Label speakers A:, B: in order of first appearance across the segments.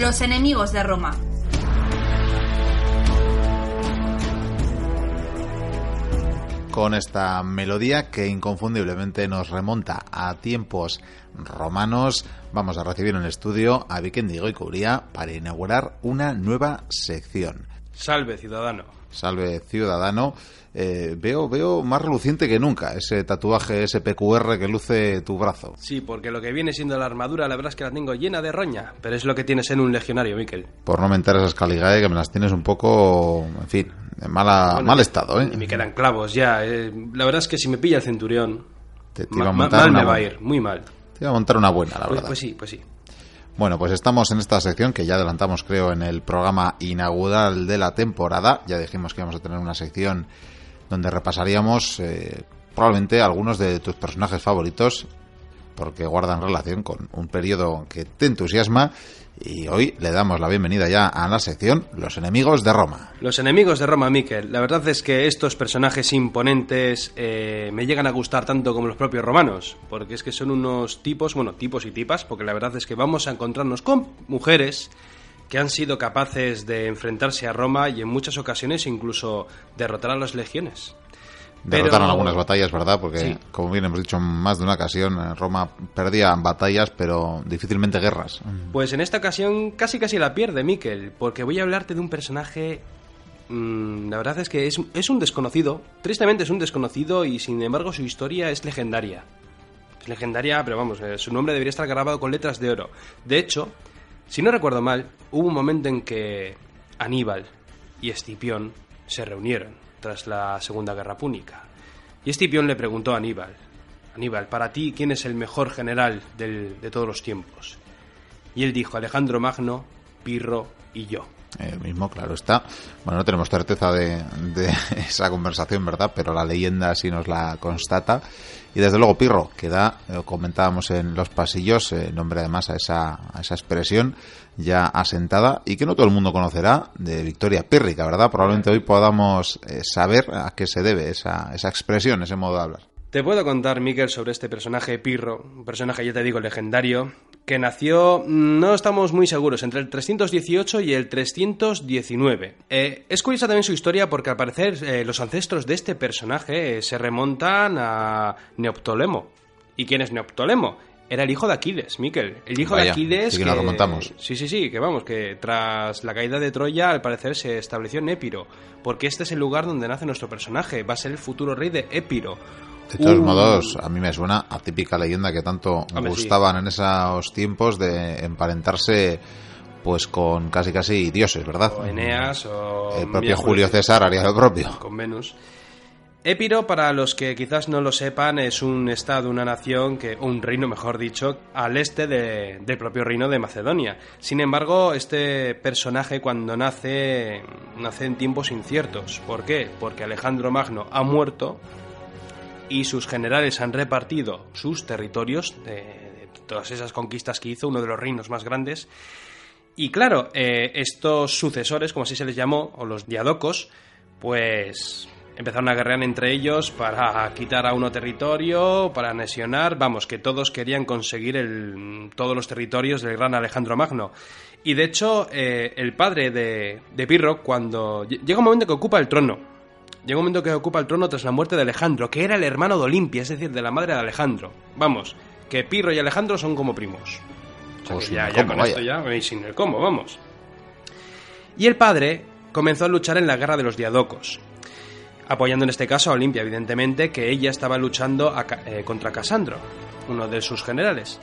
A: Los enemigos de Roma.
B: Con esta melodía que inconfundiblemente nos remonta a tiempos romanos, vamos a recibir en el estudio a Vikendigo y Cubría para inaugurar una nueva sección.
C: Salve, ciudadano.
B: Salve, ciudadano. Eh, veo, veo más reluciente que nunca ese tatuaje, ese PQR que luce tu brazo.
C: Sí, porque lo que viene siendo la armadura, la verdad es que la tengo llena de roña, pero es lo que tienes en un legionario, Miquel.
B: Por no mentar esas caligae que me las tienes un poco, en fin, en mala,
C: Bueno,
B: mal estado, ¿eh?
C: Y me quedan clavos ya. eh. La verdad es que si me pilla el centurión,
B: Te, iba a montar
C: mal
B: una
C: me va a ir, muy mal.
B: Te iba a montar una buena, la
C: Pues,
B: verdad.
C: pues sí, pues sí.
B: Bueno, pues estamos en esta sección que ya adelantamos, creo, en el programa inaugural de la temporada. Ya dijimos que íbamos a tener una sección donde repasaríamos eh, probablemente algunos de tus personajes favoritos, porque guardan relación con un periodo que te entusiasma. Y hoy le damos la bienvenida ya a la sección Los enemigos de Roma.
C: Los enemigos de Roma, Miquel. La verdad es que estos personajes imponentes eh, me llegan a gustar tanto como los propios romanos, porque es que son unos tipos, bueno, tipos y tipas, porque la verdad es que vamos a encontrarnos con mujeres que han sido capaces de enfrentarse a Roma y en muchas ocasiones incluso derrotar a las legiones. Pero-
B: Derrotaron algunas batallas, ¿verdad? Porque,
C: Sí.
B: como bien hemos dicho en más de una ocasión, Roma perdía batallas, pero difícilmente guerras.
C: Pues en esta ocasión casi casi la pierde, Miquel, porque voy a hablarte de un personaje... mm, la verdad es que es, es un desconocido, tristemente es un desconocido y sin embargo su historia es legendaria. Es legendaria, pero vamos, eh, su nombre debería estar grabado con letras de oro. De hecho, si no recuerdo mal, hubo un momento en que Aníbal y Escipión se reunieron tras la Segunda Guerra Púnica. Y Escipión le preguntó a Aníbal, Aníbal, para ti, ¿quién es el mejor general de todos los tiempos? Y él dijo, Alejandro Magno, Pirro y yo.
B: El mismo, claro está. Bueno, no tenemos certeza de, esa conversación, ¿verdad? Pero la leyenda sí nos la constata. Y desde luego Pirro, que da, eh, comentábamos en los pasillos, eh, nombre además a esa, esa expresión ya asentada y que no todo el mundo conocerá de Victoria Pírrica, ¿verdad? Probablemente hoy podamos eh, saber a qué se debe esa, esa expresión, ese modo de hablar.
C: Te puedo contar, Miquel, sobre este personaje Pirro, un personaje, ya te digo, legendario, que nació, mm, no estamos muy seguros, entre el 318 y el 319. Eh, es curiosa también su historia porque al parecer eh, los ancestros de este personaje eh, se remontan a Neoptolemo. ¿Y quién es Neoptolemo? Era el hijo de Aquiles, Miquel. El hijo de Aquiles.
B: sí que nos remontamos.
C: Sí, sí, sí, que vamos, que tras la caída de Troya, al parecer se estableció en Épiro, porque este es el lugar donde nace nuestro personaje, va a ser el futuro rey de Épiro.
B: De todos
C: Uh,
B: modos, a mí me suena a típica leyenda que tanto
C: Hombre, sí.
B: gustaban en esos tiempos de emparentarse pues con casi casi dioses, ¿verdad?
C: o Eneas o
B: El propio Julio César haría lo propio.
C: con Venus. Épiro, para los que quizás no lo sepan, es un estado, una nación, que, un reino, mejor dicho, al este de- del propio reino de Macedonia. Sin embargo, este personaje cuando nace, nace en tiempos inciertos. ¿Por qué? Porque Alejandro Magno ha muerto y sus generales han repartido sus territorios de, de todas esas conquistas que hizo, uno de los reinos más grandes. Y claro, eh, estos sucesores, como así se les llamó, o los diadocos, pues empezaron a guerrear entre ellos para quitar a uno territorio, para anexionar, vamos, que todos querían conseguir todos los territorios del gran Alejandro Magno. Y de hecho, eh, el padre de, de Pirro, cuando lle- llega un momento que ocupa el trono, llega un momento que ocupa el trono tras la muerte de Alejandro, que era el hermano de Olimpia, es decir, de la madre de Alejandro. Vamos, que Pirro y Alejandro son como primos. O sea,
B: O
C: que
B: sin
C: ya,
B: el
C: ya con
B: vaya.
C: esto ya, y sin el cómo, vamos. Y el padre comenzó a luchar en la guerra de los diadocos, apoyando en este caso a Olimpia, evidentemente, que ella estaba luchando a eh, contra Casandro, uno de sus generales.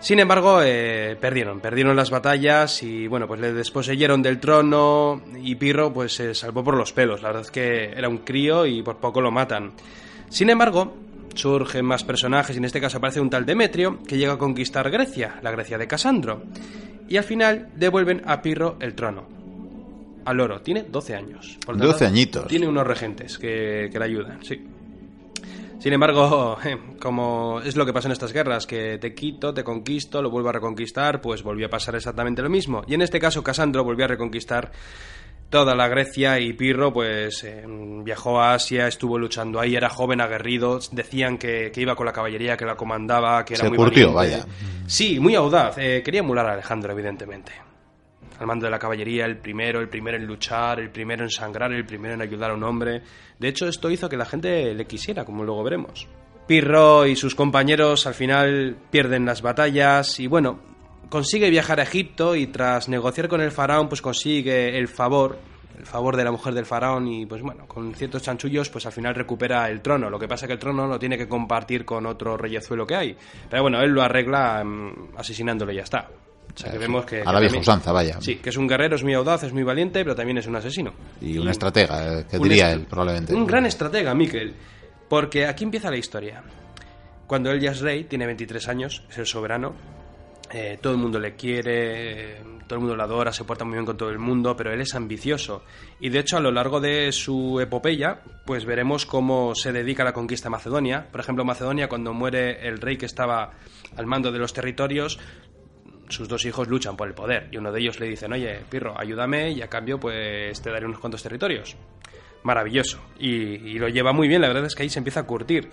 C: Sin embargo, eh, perdieron, perdieron las batallas y bueno, pues le desposeyeron del trono y Pirro pues se salvó por los pelos. La verdad es que era un crío y por poco lo matan. Sin embargo, surgen más personajes y en este caso aparece un tal Demetrio que llega a conquistar Grecia, la Grecia de Casandro. Y al final devuelven a Pirro el trono. Al oro, tiene 12 años. Por lo
B: 12 añitos.
C: Tiene unos regentes que, que le ayudan, sí. Sin embargo, como es lo que pasa en estas guerras, que te quito, te conquisto, lo vuelvo a reconquistar, pues volvió a pasar exactamente lo mismo. Y en este caso, Casandro volvió a reconquistar toda la Grecia y Pirro, pues eh, viajó a Asia, estuvo luchando ahí, era joven, aguerrido, decían que, que iba con la caballería, que la comandaba, que era
B: Se
C: muy
B: curtió,
C: valiente.
B: vaya.
C: Sí, muy audaz, eh, quería emular a Alejandro, evidentemente. Al mando de la caballería, el primero, el primero en luchar, el primero en sangrar, el primero en ayudar a un hombre. De hecho, esto hizo que la gente le quisiera, como luego veremos. Pirro y sus compañeros al final pierden las batallas y bueno, consigue viajar a Egipto y tras negociar con el faraón pues consigue el favor el favor de la mujer del faraón y pues bueno, con ciertos chanchullos pues al final recupera el trono. Lo que pasa es que el trono lo tiene que compartir con otro reyezuelo que hay. Pero bueno, él lo arregla mm, asesinándolo y ya está. O sea que vemos que...
B: A la vieja usanza, vaya.
C: Sí, que es un guerrero, es muy audaz, es muy valiente, pero también es un asesino.
B: Y, un estratega, eh, que diría él, probablemente.
C: Un gran estratega, Miquel. Porque aquí empieza la historia. Cuando él ya es rey, tiene 23 años, es el soberano, eh, todo el mundo le quiere, todo el mundo lo adora, se porta muy bien con todo el mundo, pero él es ambicioso. Y de hecho, a lo largo de su epopeya, pues veremos cómo se dedica a la conquista de Macedonia. Por ejemplo, Macedonia, cuando muere el rey que estaba al mando de los territorios, sus dos hijos luchan por el poder. Y uno de ellos le dice, oye, Pirro, ayúdame y a cambio, pues te daré unos cuantos territorios. Maravilloso. Y, lo lleva muy bien, la verdad es que ahí se empieza a curtir.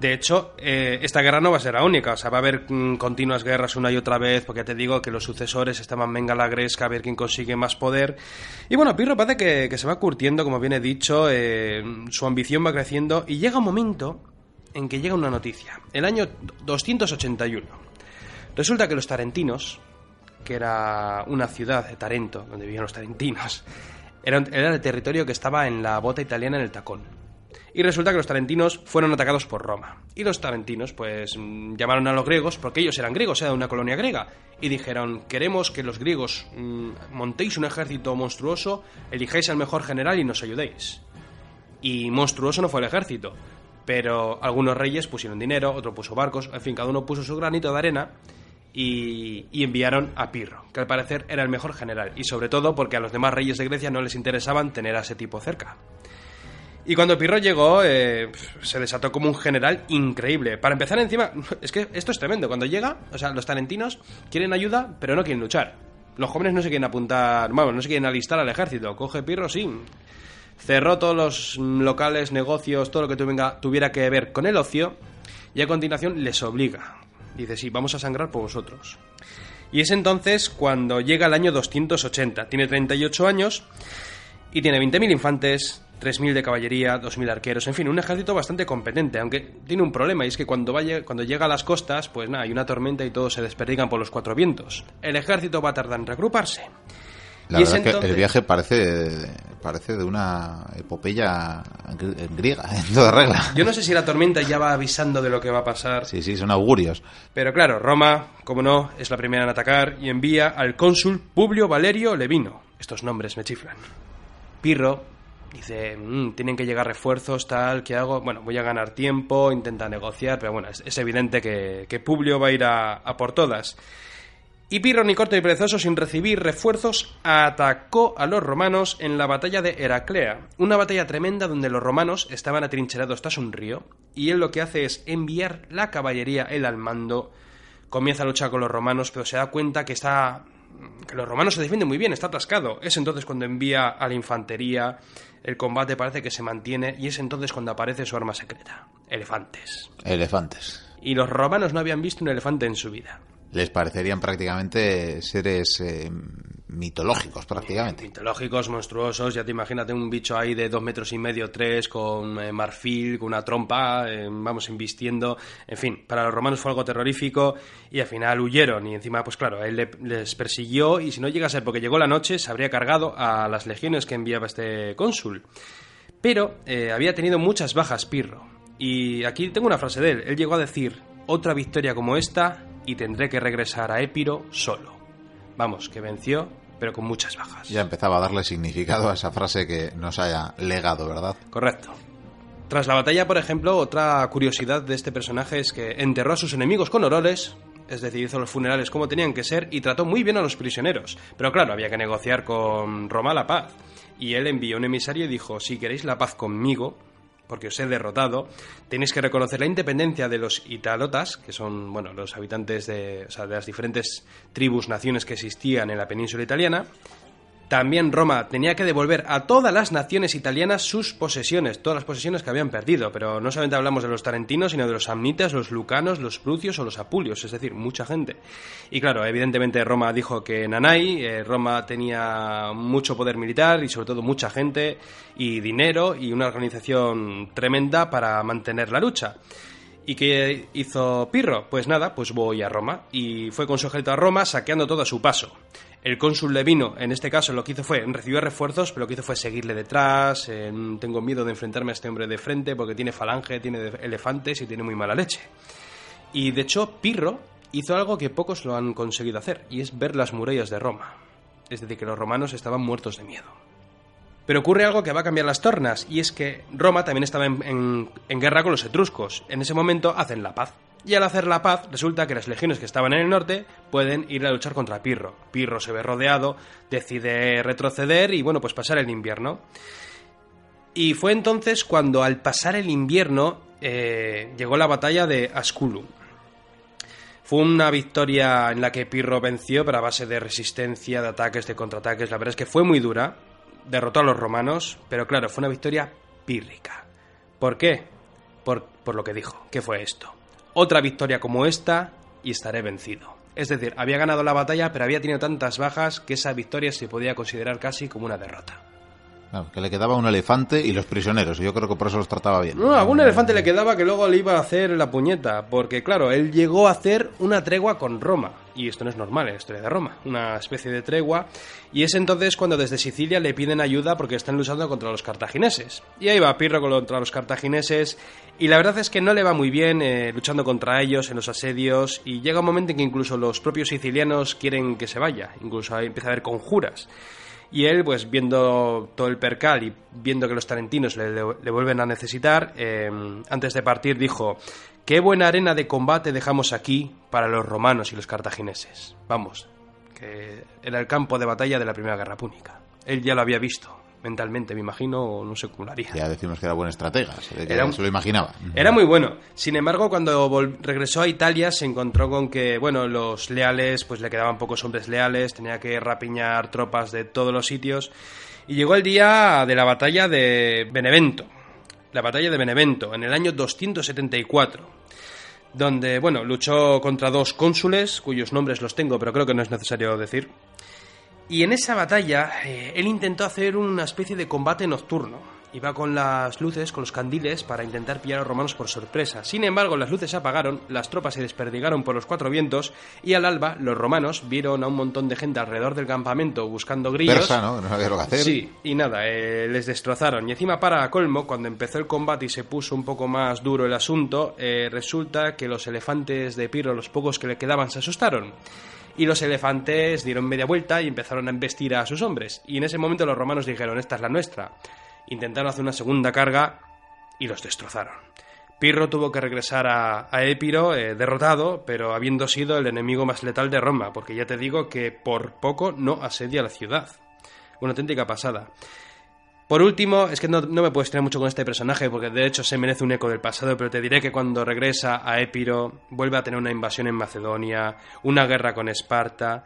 C: De hecho, eh, esta guerra no va a ser la única, o sea, va a haber mm, continuas guerras una y otra vez, porque te digo que los sucesores estaban venga la gresca a ver quién consigue más poder. Y bueno, Pirro parece que, se va curtiendo, como bien he dicho, eh, su ambición va creciendo y llega un momento en que llega una noticia, el año 281. Resulta que los tarentinos, que era una ciudad de Tarento, donde vivían los tarentinos, era, el territorio que estaba en la bota italiana en el tacón. Y resulta que los tarentinos fueron atacados por Roma. Y los tarentinos, pues, mm, llamaron a los griegos, porque ellos eran griegos, era una colonia griega, y dijeron, queremos que los griegos mm, montéis un ejército monstruoso, elijáis al mejor general y nos ayudéis. Y monstruoso no fue el ejército, pero algunos reyes pusieron dinero, otro puso barcos, en fin, cada uno puso su granito de arena, y, enviaron a Pirro, que al parecer era el mejor general, y sobre todo porque a los demás reyes de Grecia no les interesaban tener a ese tipo cerca. Y cuando Pirro llegó, eh, se desató como un general increíble. Para empezar, encima, es que esto es tremendo. Cuando llega, o sea, los talentinos quieren ayuda, pero no quieren luchar. Los jóvenes no se quieren apuntar, bueno, no se quieren alistar al ejército. Coge Pirro, sí. Cerró todos los locales, negocios, todo lo que tuviera que ver con el ocio. Y a continuación les obliga. Dice, sí, vamos a sangrar por vosotros. Y es entonces cuando llega el año 280. Tiene 38 años y tiene 20.000 infantes, 3.000 de caballería, 2.000 arqueros, en fin, un ejército bastante competente, aunque tiene un problema y es que cuando, vaya, cuando llega a las costas, pues nada, hay una tormenta y todos se desperdigan por los cuatro vientos. El ejército va a tardar en regruparse.
B: La verdad es que el viaje parece, parece de una epopeya griega, en toda regla.
C: Yo no sé si la tormenta ya va avisando de lo que va a pasar.
B: Sí, sí, son augurios.
C: Pero claro, Roma, como no, es la primera en atacar y envía al cónsul Publio Valerio Levino. Estos nombres me chiflan. Pirro dice, mm, tienen que llegar refuerzos, tal, ¿qué hago? Bueno, voy a ganar tiempo, intenta negociar, pero bueno, es, evidente que, que, Publio va a ir a, por todas. Y Pirro, ni corto ni perezoso, sin recibir refuerzos, atacó a los romanos en la batalla de Heraclea, una batalla tremenda donde los romanos estaban atrincherados tras un río, y él lo que hace es enviar la caballería, él al mando, comienza a luchar con los romanos, pero se da cuenta que está que los romanos se defienden muy bien, está atascado. Es entonces cuando envía a la infantería, el combate parece que se mantiene y es entonces cuando aparece su arma secreta, elefantes.
B: Elefantes.
C: Y los romanos no habían visto un elefante en su vida
B: les parecerían prácticamente seres eh, mitológicos, prácticamente.
C: Mitológicos, monstruosos. Ya te imagínate un bicho ahí de dos metros y medio, tres, con eh, marfil, con una trompa, eh, vamos, invistiendo. En fin, para los romanos fue algo terrorífico y al final huyeron. Y encima, pues claro, él les persiguió y si no llega a ser porque llegó la noche, se habría cargado a las legiones que enviaba este cónsul. Pero había tenido muchas bajas Pirro. Y aquí tengo una frase de él. Él llegó a decir, otra victoria como esta y tendré que regresar a Épiro solo. Vamos, que venció, pero con muchas bajas.
B: Ya empezaba a darle significado a esa frase que nos haya legado, ¿verdad?
C: Correcto. Tras la batalla, por ejemplo, otra curiosidad de este personaje es que enterró a sus enemigos con horrores, es decir, hizo los funerales como tenían que ser y trató muy bien a los prisioneros. Pero claro, había que negociar con Roma la paz. Y él envió un emisario y dijo, si queréis la paz conmigo, porque os he derrotado, tenéis que reconocer la independencia de los italotas, que son bueno, los habitantes de, de las diferentes tribus, naciones que existían en la península italiana, También Roma tenía que devolver a todas las naciones italianas sus posesiones, todas las posesiones que habían perdido, pero no solamente hablamos de los tarentinos, sino de los samnitas, los lucanos, los prucios o los apulios, es decir, mucha gente. Y claro, evidentemente Roma dijo que Nanay, eh, Roma tenía mucho poder militar y sobre todo mucha gente y dinero y una organización tremenda para mantener la lucha. ¿Y qué hizo Pirro? Pues nada, pues voy a Roma. Y fue con su ejército a Roma saqueando todo a su paso. El cónsul Levino, en este caso, lo que hizo fue, recibió refuerzos, pero lo que hizo fue seguirle detrás. tengo miedo de enfrentarme a este hombre de frente porque tiene falange, tiene elefantes y tiene muy mala leche. Y de hecho, Pirro hizo algo que pocos lo han conseguido hacer, y es ver las murallas de Roma. Es decir, que los romanos estaban muertos de miedo. Pero ocurre algo que va a cambiar las tornas, y es que Roma también estaba en guerra con los etruscos. En ese momento hacen la paz. Y al hacer la paz, resulta que las legiones que estaban en el norte pueden ir a luchar contra Pirro. Pirro se ve rodeado, decide retroceder y, bueno, pues pasar el invierno. Y fue entonces cuando, al pasar el invierno, eh, llegó la batalla de Asculum. Fue una victoria en la que Pirro venció, pero a base de resistencia, de ataques, de contraataques. La verdad es que fue muy dura. Derrotó a los romanos, pero claro, fue una victoria pírrica. ¿Por qué? Por, por lo que dijo. ¿Qué fue esto? Otra victoria como esta y estaré vencido. Es decir, había ganado la batalla, pero había tenido tantas bajas que esa victoria se podía considerar casi como una derrota.
B: Que le quedaba un elefante y los prisioneros. Yo creo que por eso los trataba bien.
C: No, algún elefante le quedaba que luego le iba a hacer la puñeta, porque claro, él llegó a hacer una tregua con Roma, y esto no es normal en la historia de Roma, una especie de tregua, y es entonces cuando desde Sicilia le piden ayuda porque están luchando contra los cartagineses. Y ahí va Pirro contra los cartagineses, y la verdad es que no le va muy bien eh, luchando contra ellos en los asedios, y llega un momento en que incluso los propios sicilianos quieren que se vaya, incluso ahí empieza a haber conjuras. Y él, pues viendo todo el percal y viendo que los tarentinos le, vuelven a necesitar, eh, antes de partir dijo, qué buena arena de combate dejamos aquí para los romanos y los cartagineses. Vamos, que era el campo de batalla de la Primera Guerra Púnica. Él ya lo había visto, mentalmente, me imagino, o no sé cómo lo haría.
B: Ya decimos que era buen estratega,
C: Era un-
B: se lo imaginaba.
C: Era muy bueno. Sin embargo, cuando regresó a Italia se encontró con que, bueno, los leales, pues le quedaban pocos hombres leales, tenía que rapiñar tropas de todos los sitios. Y llegó el día de la batalla de Benevento. La batalla de Benevento, en el año 274. Donde, bueno, luchó contra dos cónsules, cuyos nombres los tengo, pero creo que no es necesario decir. Y en esa batalla, eh, él intentó hacer una especie de combate nocturno. Iba con las luces, con los candiles, para intentar pillar a los romanos por sorpresa. Sin embargo, las luces se apagaron, las tropas se desperdigaron por los cuatro vientos, y al alba, los romanos vieron a un montón de gente alrededor del campamento buscando grillos.
B: Persa, ¿no? No lo que hacer.
C: Sí, y nada, eh, les destrozaron. Y encima, para colmo, cuando empezó el combate y se puso un poco más duro el asunto, eh, resulta que los elefantes de Pirro, los pocos que le quedaban, se asustaron. Y los elefantes dieron media vuelta y empezaron a embestir a sus hombres. Y en ese momento los romanos dijeron, esta es la nuestra. Intentaron hacer una segunda carga y los destrozaron. Pirro tuvo que regresar a, a Épiro eh, derrotado, pero habiendo sido el enemigo más letal de Roma, porque ya te digo que por poco no asedia la ciudad. Una auténtica pasada. Por último, es que no, no me puedo estrenar mucho con este personaje, porque de hecho se merece un eco del pasado, pero te diré que cuando regresa a Épiro, vuelve a tener una invasión en Macedonia, una guerra con Esparta,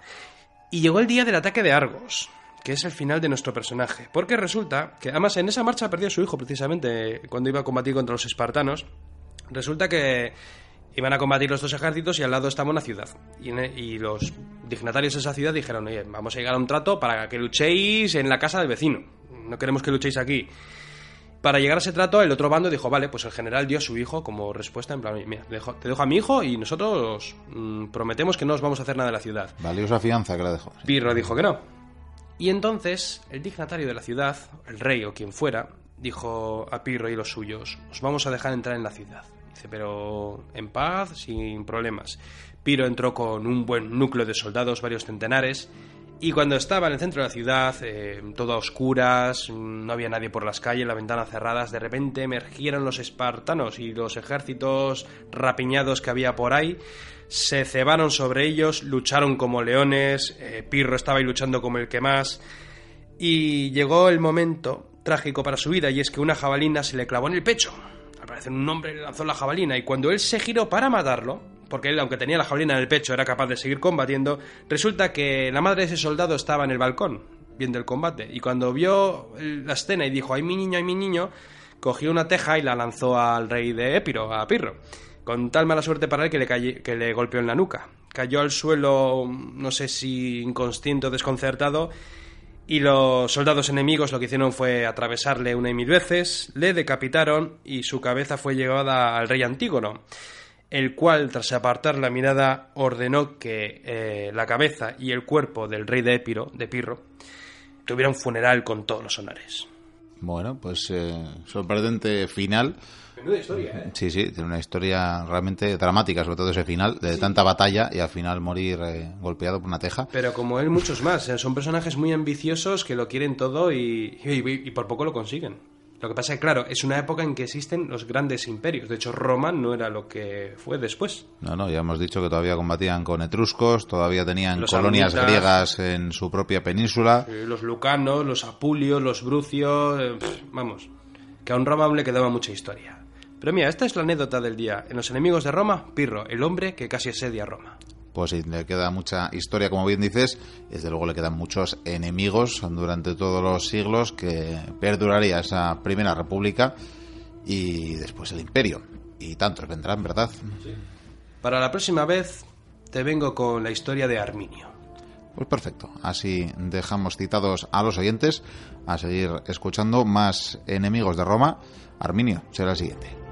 C: y llegó el día del ataque de Argos, que es el final de nuestro personaje. Porque resulta que, además, en esa marcha perdió a su hijo precisamente cuando iba a combatir contra los espartanos. Resulta que iban a combatir los dos ejércitos y al lado estaba una ciudad. Y, en- y los dignatarios de esa ciudad dijeron, oye, vamos a llegar a un trato para que luchéis en la casa del vecino. No queremos que luchéis aquí. Para llegar a ese trato, el otro bando dijo, vale, pues el general dio a su hijo como respuesta, en plan, mira, te dejo, te dejo a mi hijo y nosotros mm, prometemos que no os vamos a hacer nada de la ciudad.
B: Valiosa fianza que la dejó.
C: Pirro dijo que no. Y entonces el dignatario de la ciudad, el rey o quien fuera, dijo a Pirro y los suyos, os vamos a dejar entrar en la ciudad. Dice, pero en paz, sin problemas. Piro entró con un buen núcleo de soldados, varios centenares, y cuando estaba en el centro de la ciudad, eh, todo a oscuras, no había nadie por las calles, las ventanas cerradas, de repente emergieron los espartanos y los ejércitos rapiñados que había por ahí, se cebaron sobre ellos, lucharon como leones, eh, Pirro estaba ahí luchando como el que más, y llegó el momento trágico para su vida, y es que una jabalina se le clavó en el pecho. Al parecer un hombre le lanzó la jabalina, y cuando él se giró para matarlo, porque él, aunque tenía la jabalina en el pecho, era capaz de seguir combatiendo, resulta que la madre de ese soldado estaba en el balcón. viendo el combate. Y cuando vio la escena y dijo, ¡ay mi niño, ay mi niño!, cogió una teja y la lanzó al rey de Épiro, a Pirro. Con tal mala suerte para él que le, que le golpeó en la nuca. Cayó al suelo, no sé si inconsciente o desconcertado, y los soldados enemigos lo que hicieron fue atravesarle una y mil veces, le decapitaron y su cabeza fue llevada al rey Antígono, el cual, tras apartar la mirada, ordenó que eh, la cabeza y el cuerpo del rey de Épiro, de Pirro, tuviera un funeral con todos los honores.
B: Bueno, pues eh, sorprendente final.
C: Menuda historia, ¿eh?
B: Sí, sí, tiene una historia realmente dramática, sobre todo ese final, de tanta batalla y al final morir eh, golpeado por una teja.
C: Pero como él, muchos más. Son personajes muy ambiciosos que lo quieren todo y, y por poco lo consiguen. Lo que pasa es que, claro, es una época en que existen los grandes imperios. De hecho, Roma no era lo que fue después.
B: No, no, ya hemos dicho que todavía combatían con etruscos, todavía tenían colonias griegas en su propia península.
C: los lucanos, los apulios, los brucios. Eh, vamos, que a un Roma le quedaba mucha historia. Pero mira, esta es la anécdota del día. En los enemigos de Roma, Pirro, el hombre que casi asedia Roma
B: pues sí, le queda mucha historia, como bien dices, desde luego le quedan muchos enemigos durante todos los siglos que perduraría esa primera república y después el imperio. Y tantos vendrán, ¿verdad?
C: Para la próxima vez te vengo con la historia de Arminio.
B: Pues perfecto, así dejamos citados a los oyentes a seguir escuchando más enemigos de Roma. Arminio será el siguiente.